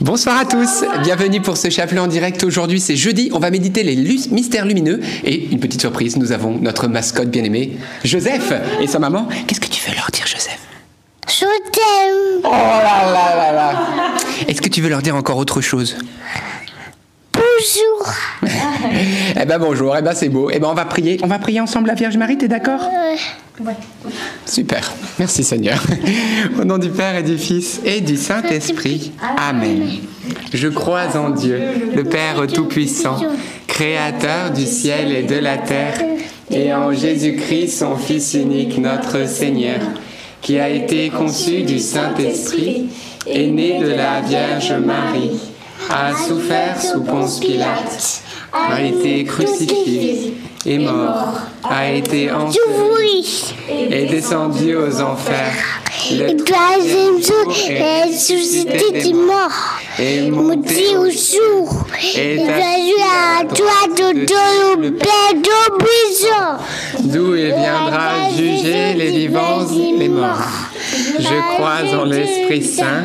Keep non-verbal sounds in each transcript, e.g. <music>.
Bonsoir à tous, bienvenue pour ce chapelet en direct. Aujourd'hui c'est jeudi, on va méditer les mystères lumineux et une petite surprise, nous avons notre mascotte bien-aimé, Joseph, et sa maman. Qu'est-ce que tu veux leur dire Joseph? Je t'aime. Oh là là là là Est-ce que tu veux leur dire encore autre chose? Bonjour. Eh ben bonjour, eh ben c'est beau. Eh ben on va prier, on va prier ensemble la Vierge Marie, t'es d'accord? Ouais. Super, merci Seigneur. <laughs> Au nom du Père et du Fils et du Saint-Esprit. Amen. Je crois en Dieu, le Père Tout-Puissant, Créateur du ciel et de la terre, et en Jésus-Christ, son Fils unique, notre Seigneur, qui a été conçu du Saint-Esprit, est né de la Vierge Marie, a souffert sous Ponce Pilate, a été crucifié, est mort, a été enseveli, est descendu aux enfers. Le troisième jour est ressuscité des morts. est Monté au jour. Et salut à toi de Dieu, le Père d'où il viendra juger les vivants et les morts. Je crois en l'Esprit Saint,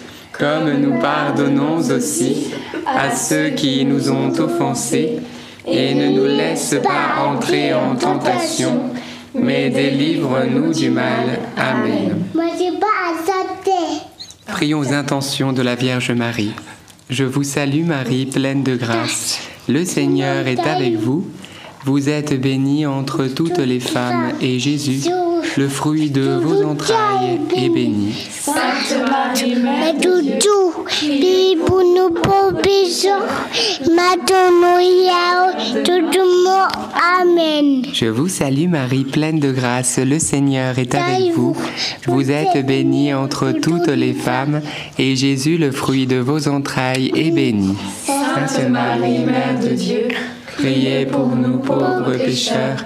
comme nous pardonnons aussi à ceux qui nous ont offensés. Et ne nous laisse pas entrer en tentation, mais délivre-nous du mal. Amen. Moi, j'ai pas à sauter. Prions aux intentions de la Vierge Marie. Je vous salue Marie, pleine de grâce. Le Seigneur est avec vous. Vous êtes bénie entre toutes les femmes, et Jésus, le fruit de vos entrailles, est béni. Sainte Marie, Mère de tout, Dieu, pour nous pauvres pécheurs, maintenant et à tout le monde. Amen. Je vous salue Marie, pleine de grâce. Le Seigneur est avec vous. Vous êtes bénie entre toutes les femmes, et Jésus, le fruit de vos entrailles, est béni. Sainte Marie, Mère de Dieu, Priez pour nous pauvres pécheurs,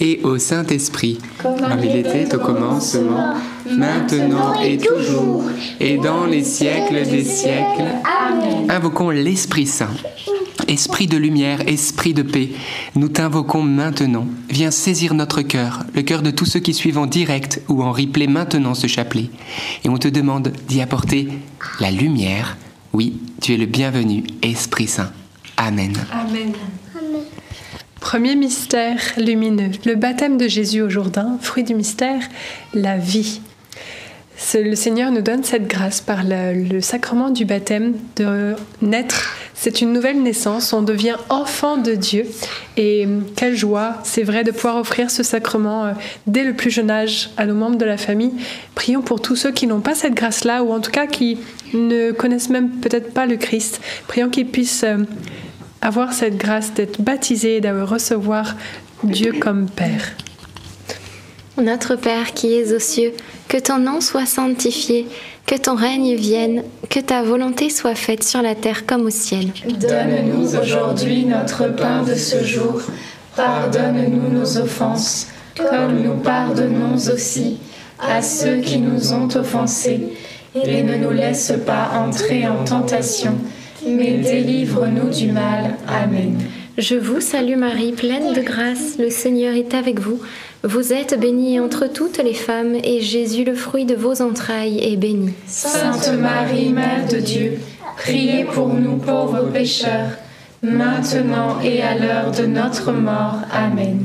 et au Saint-Esprit, comme il était au commencement, maintenant et toujours, et dans les siècles des siècles. Invoquons l'Esprit Saint. Esprit de lumière, esprit de paix, nous t'invoquons maintenant. Viens saisir notre cœur, le cœur de tous ceux qui suivent en direct ou en replay maintenant ce chapelet. Et on te demande d'y apporter la lumière. Oui, tu es le bienvenu, Esprit Saint. Amen. Amen. Premier mystère lumineux, le baptême de Jésus au Jourdain, fruit du mystère, la vie. Le Seigneur nous donne cette grâce par le, sacrement du baptême de naître. C'est une nouvelle naissance, on devient enfant de Dieu. Et quelle joie, c'est vrai, de pouvoir offrir ce sacrement euh, dès le plus jeune âge à nos membres de la famille. Prions pour tous ceux qui n'ont pas cette grâce-là, ou en tout cas qui ne connaissent même peut-être pas le Christ. Prions qu'ils puissent euh, avoir cette grâce d'être baptisé et de recevoir Dieu comme Père. Notre Père qui es aux cieux, que ton nom soit sanctifié, que ton règne vienne, que ta volonté soit faite sur la terre comme au ciel. Donne-nous aujourd'hui notre pain de ce jour. Pardonne-nous nos offenses, comme nous pardonnons aussi à ceux qui nous ont offensés. Et ne nous laisse pas entrer en tentation, mais délivre-nous du mal. Amen. Je vous salue Marie, pleine de grâce, le Seigneur est avec vous. Vous êtes bénie entre toutes les femmes, et Jésus, le fruit de vos entrailles, est béni. Sainte Marie, Mère de Dieu, priez pour nous pauvres pécheurs, maintenant et à l'heure de notre mort. Amen.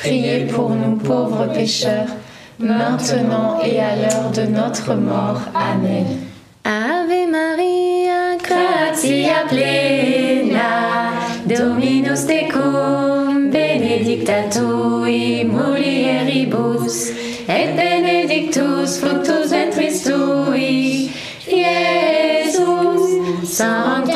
priez pour nous pauvres pécheurs, maintenant et à l'heure de notre mort. Amen. Ave Maria, gratia plena, Dominus tecum, benedicta tui mulieribus, et benedictus fructus ventris tui, Iesus. Sancta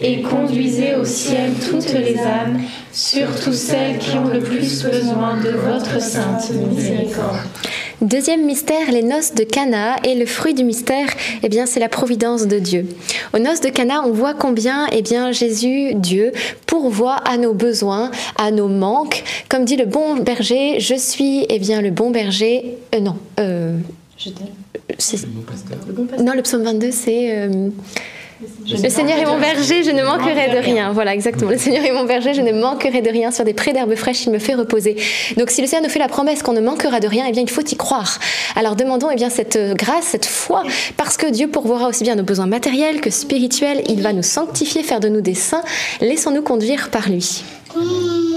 et conduisez au ciel toutes les âmes, surtout celles qui ont le plus besoin de votre sainte miséricorde. Deuxième mystère, les noces de Cana. Et le fruit du mystère, eh bien, c'est la providence de Dieu. Aux noces de Cana, on voit combien, eh bien, Jésus, Dieu, pourvoit à nos besoins, à nos manques. Comme dit le bon berger, je suis, eh bien, le bon berger. Euh, non. Euh, c'est- non, le psaume 22, c'est. euh, le Seigneur est mon berger, je ne manquerai de rien. Voilà, exactement. Le Seigneur est mon berger, je ne manquerai de rien. Sur des prés d'herbes fraîches, il me fait reposer. Donc, si le Seigneur nous fait la promesse qu'on ne manquera de rien, eh bien, il faut y croire. Alors, demandons eh bien cette euh, grâce, cette foi, parce que Dieu pourvoira aussi bien nos besoins matériels que spirituels. Il va nous sanctifier, faire de nous des saints. Laissons-nous conduire par lui.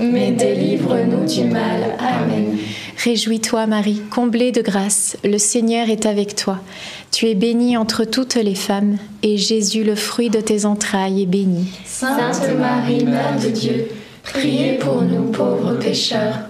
mais délivre-nous du mal. Amen. Réjouis-toi Marie, comblée de grâce, le Seigneur est avec toi. Tu es bénie entre toutes les femmes, et Jésus, le fruit de tes entrailles, est béni. Sainte Marie, Mère de Dieu, priez pour nous pauvres pécheurs,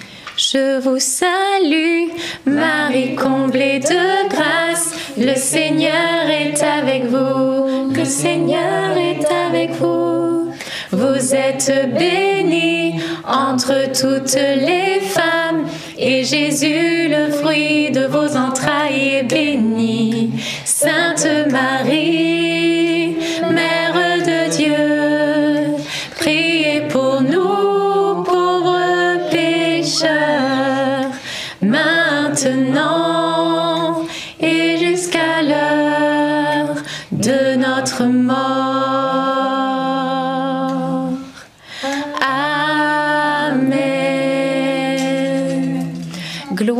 Je vous salue, Marie comblée de grâce, le Seigneur est avec vous, le Seigneur est avec vous. Vous êtes bénie entre toutes les femmes, et Jésus, le fruit de vos entrailles, est béni. Sainte Marie,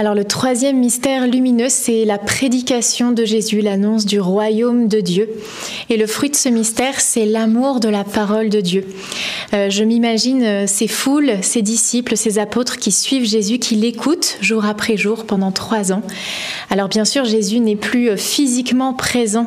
Alors le troisième mystère lumineux, c'est la prédication de Jésus, l'annonce du royaume de Dieu. Et le fruit de ce mystère, c'est l'amour de la parole de Dieu. Euh, je m'imagine euh, ces foules, ces disciples, ces apôtres qui suivent Jésus, qui l'écoutent jour après jour pendant trois ans. Alors bien sûr, Jésus n'est plus euh, physiquement présent.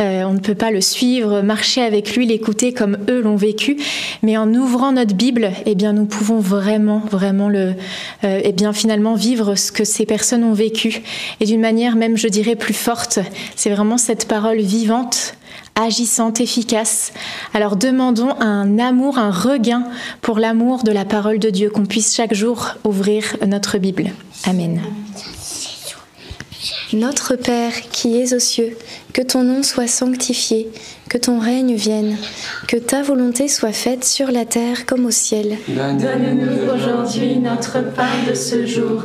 On ne peut pas le suivre, marcher avec lui, l'écouter comme eux l'ont vécu. Mais en ouvrant notre Bible, eh bien, nous pouvons vraiment, vraiment le, eh bien, finalement vivre ce que ces personnes ont vécu. Et d'une manière même, je dirais, plus forte. C'est vraiment cette parole vivante agissante, efficace. Alors demandons un amour, un regain pour l'amour de la parole de Dieu, qu'on puisse chaque jour ouvrir notre Bible. Amen. Notre Père qui es aux cieux, que ton nom soit sanctifié, que ton règne vienne, que ta volonté soit faite sur la terre comme au ciel. Donne-nous aujourd'hui notre pain de ce jour.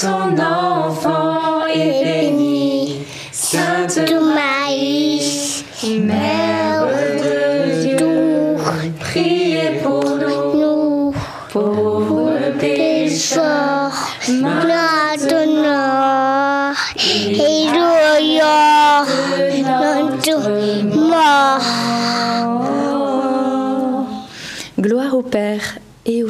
ton enfant,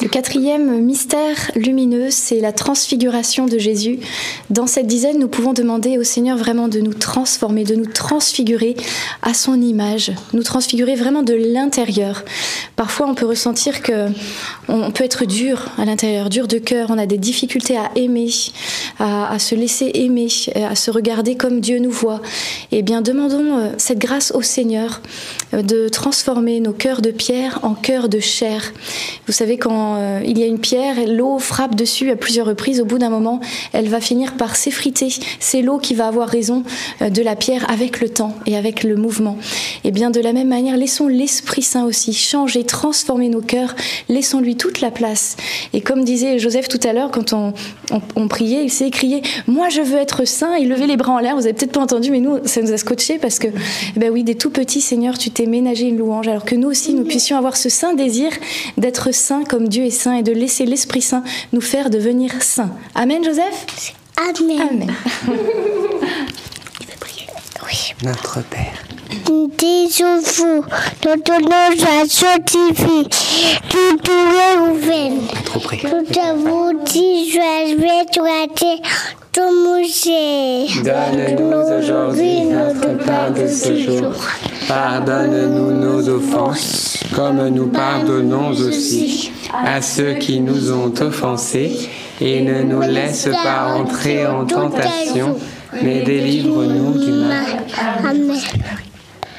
Le quatrième mystère lumineux, c'est la transfiguration de Jésus. Dans cette dizaine, nous pouvons demander au Seigneur vraiment de nous transformer, de nous transfigurer à son image, nous transfigurer vraiment de l'intérieur. Parfois, on peut ressentir que on peut être dur à l'intérieur, dur de cœur. On a des difficultés à aimer, à, se laisser aimer, à se regarder comme Dieu nous voit. Eh bien, demandons euh, cette grâce au Seigneur euh, de transformer nos cœurs de pierre en cœurs de chair. Vous savez, quand euh, il y a une pierre, l'eau frappe dessus à plusieurs reprises, au bout d'un moment, elle va finir par s'effriter. C'est l'eau qui va avoir raison euh, de la pierre avec le temps et avec le mouvement. Et bien, de la même manière, laissons l'Esprit Saint aussi changer, transformer nos cœurs, laissons-lui toute la place. Et comme disait Joseph tout à l'heure, quand on, on, on priait, il s'est écrié Moi, je veux être saint. Il levait les bras en l'air. Vous avez peut-être pas entendu, mais nous, ça nous a scotché parce que, eh ben oui, des tout petits, Seigneur, tu t'es ménagé une louange. Alors que nous aussi, nous puissions avoir ce saint désir d'être saint comme Dieu Dieu est saint et de laisser l'Esprit Saint nous faire devenir saints. Amen, Joseph? Amen. Amen. <laughs> Notre Père, Disons-vous, notre nom soit sanctifié, tout est ouvert. trop près. Tout à vous dit, soit tout moucher. Donne-nous aujourd'hui notre pain de ce jour. Pardonne-nous nos offenses, comme nous pardonnons aussi à ceux qui nous ont offensés. Et ne nous laisse pas entrer en tentation, mais délivre-nous du mal. Amen.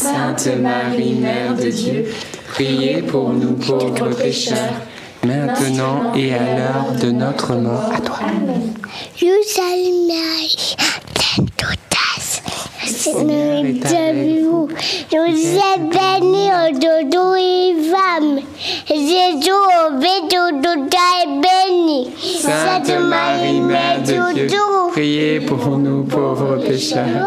Sainte Marie, Mère de Dieu, priez pour nous pauvres pécheurs, maintenant et à l'heure de notre mort. À toi. Seigneur est avec vous. Vous êtes bénie. Jésus, au Verbe de Dieu, est béni. Sainte Marie, Mère de Dieu, priez pour nous pauvres pécheurs,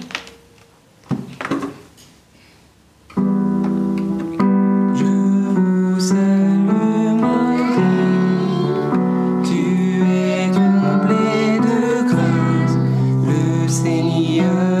Le Seigneur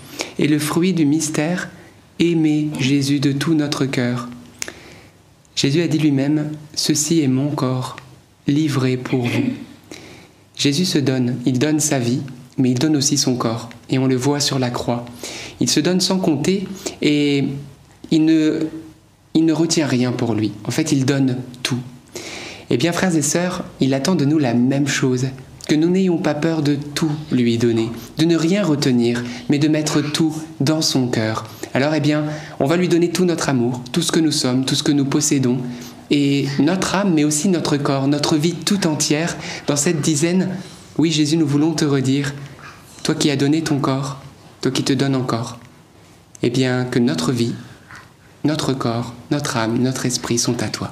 Et le fruit du mystère, aimer Jésus de tout notre cœur. Jésus a dit lui-même, Ceci est mon corps, livré pour vous. Jésus se donne, il donne sa vie, mais il donne aussi son corps, et on le voit sur la croix. Il se donne sans compter, et il ne, il ne retient rien pour lui. En fait, il donne tout. Eh bien, frères et sœurs, il attend de nous la même chose, que nous n'ayons pas peur de tout lui donner, de ne rien retenir, mais de mettre tout dans son cœur. Alors, eh bien, on va lui donner tout notre amour, tout ce que nous sommes, tout ce que nous possédons, et notre âme, mais aussi notre corps, notre vie tout entière, dans cette dizaine. Oui, Jésus, nous voulons te redire, toi qui as donné ton corps, toi qui te donnes encore, eh bien, que notre vie, notre corps, notre âme, notre esprit sont à toi.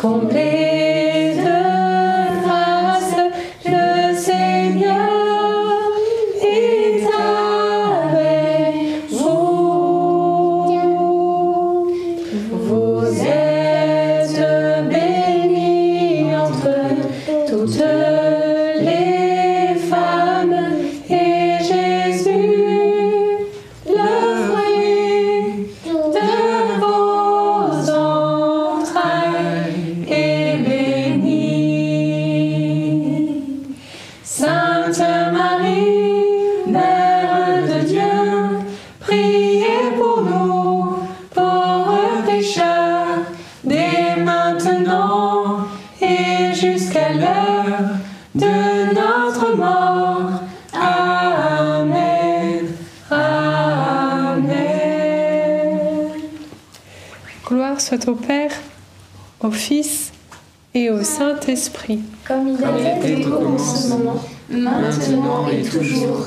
Marie, Mère de Dieu, priez pour nous, pauvres pécheurs, dès maintenant et jusqu'à l'heure de notre mort. Amen. Amen. Gloire soit au Père, au Fils et au Saint-Esprit. Comme il a été au commencement, maintenant et toujours,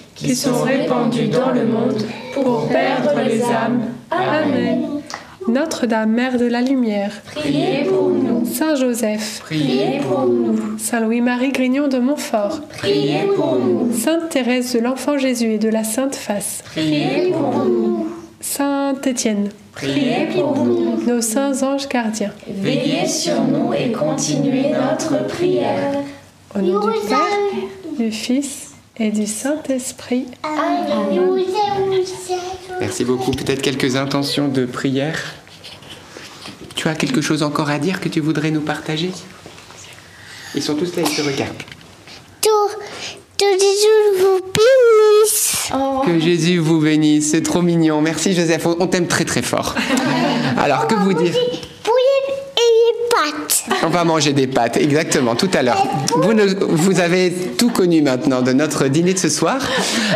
qui sont répandus dans le monde pour perdre les âmes. Amen. Notre-Dame, Mère de la Lumière, Priez pour nous. Saint Joseph, Priez pour nous. Saint Louis-Marie Grignon de Montfort, Priez pour nous. Sainte Thérèse de l'Enfant Jésus et de la Sainte Face, Priez pour nous. Saint Étienne, Priez pour nous. nos saints anges gardiens. Veillez sur nous et continuez notre prière. Au nom du Père, du Fils et du Saint-Esprit. Aimons Merci beaucoup. Peut-être quelques intentions de prière. Tu as quelque chose encore à dire que tu voudrais nous partager? Ils sont tous là, ils te regardent. Jours vous bénissent. Que Jésus vous bénisse, c'est trop mignon. Merci Joseph, on t'aime très très fort. Alors que vous dire? On va manger des pâtes, exactement, tout à l'heure. Vous, avez tout connu maintenant de notre dîner de ce soir.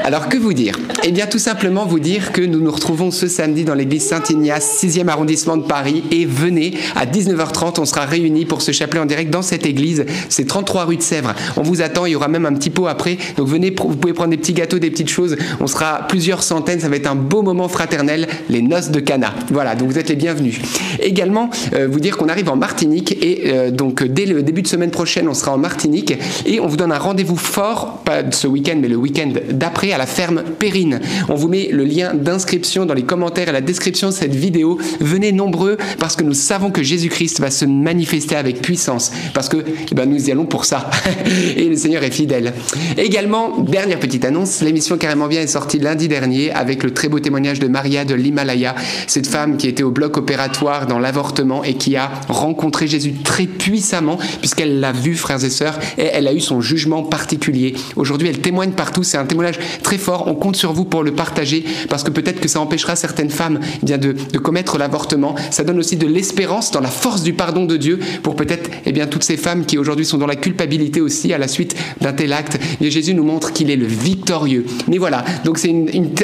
Alors que vous dire? Eh bien tout simplement vous dire que nous nous retrouvons ce samedi dans l'église Saint-Ignace, 6e arrondissement de Paris. Et venez, à 19h30, on sera réunis pour ce chapelet en direct dans cette église. C'est 33 rue de Sèvres. On vous attend, il y aura même un petit pot après. Donc venez, vous pouvez prendre des petits gâteaux, des petites choses. On sera plusieurs centaines, ça va être un beau moment fraternel, les noces de Cana. Voilà, donc vous êtes les bienvenus. Également, euh, vous dire qu'on arrive en Martinique et euh, donc dès le début de semaine prochaine, on sera en Martinique et on vous donne un rendez-vous fort, pas ce week-end, mais le week-end d'après à la ferme Périne. On vous met le lien d'inscription dans les commentaires et la description de cette vidéo. Venez nombreux parce que nous savons que Jésus-Christ va se manifester avec puissance parce que eh ben, nous y allons pour ça <laughs> et le Seigneur est fidèle. Également, dernière petite annonce, l'émission Carrément Bien est sortie lundi dernier avec le très beau témoignage de Maria de l'Himalaya, cette femme qui était au bloc opératoire dans l'avortement et qui a rencontré Jésus très puissamment puisqu'elle l'a vu, frères et sœurs, et elle a eu son jugement particulier. Aujourd'hui, elle témoigne partout, c'est un témoignage très fort, on compte sur vous pour le partager parce que peut-être que ça empêchera certaines femmes eh bien, de, commettre l'avortement. Ça donne aussi de l'espérance dans la force du pardon de Dieu pour peut-être eh bien, toutes ces femmes qui aujourd'hui sont dans la culpabilité aussi à la suite d'un tel acte. Et Jésus nous montre qu'il est le victorieux. Mais voilà, donc c'est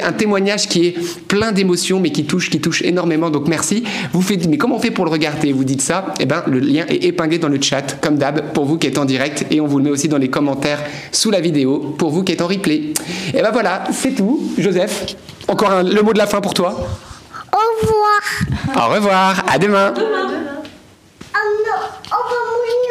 un témoignage qui est plein d'émotions mais qui touche, qui touche énormément. Donc merci. Vous faites, mais comment on fait pour le regarder? Vous dites ça Eh ben, le lien et épinglé dans le chat, comme d'hab, pour vous qui êtes en direct. Et on vous le met aussi dans les commentaires sous la vidéo pour vous qui êtes en replay. Et ben voilà, c'est tout. Joseph, encore le mot de la fin pour toi. Au revoir. Au revoir. À demain. demain. Oh non.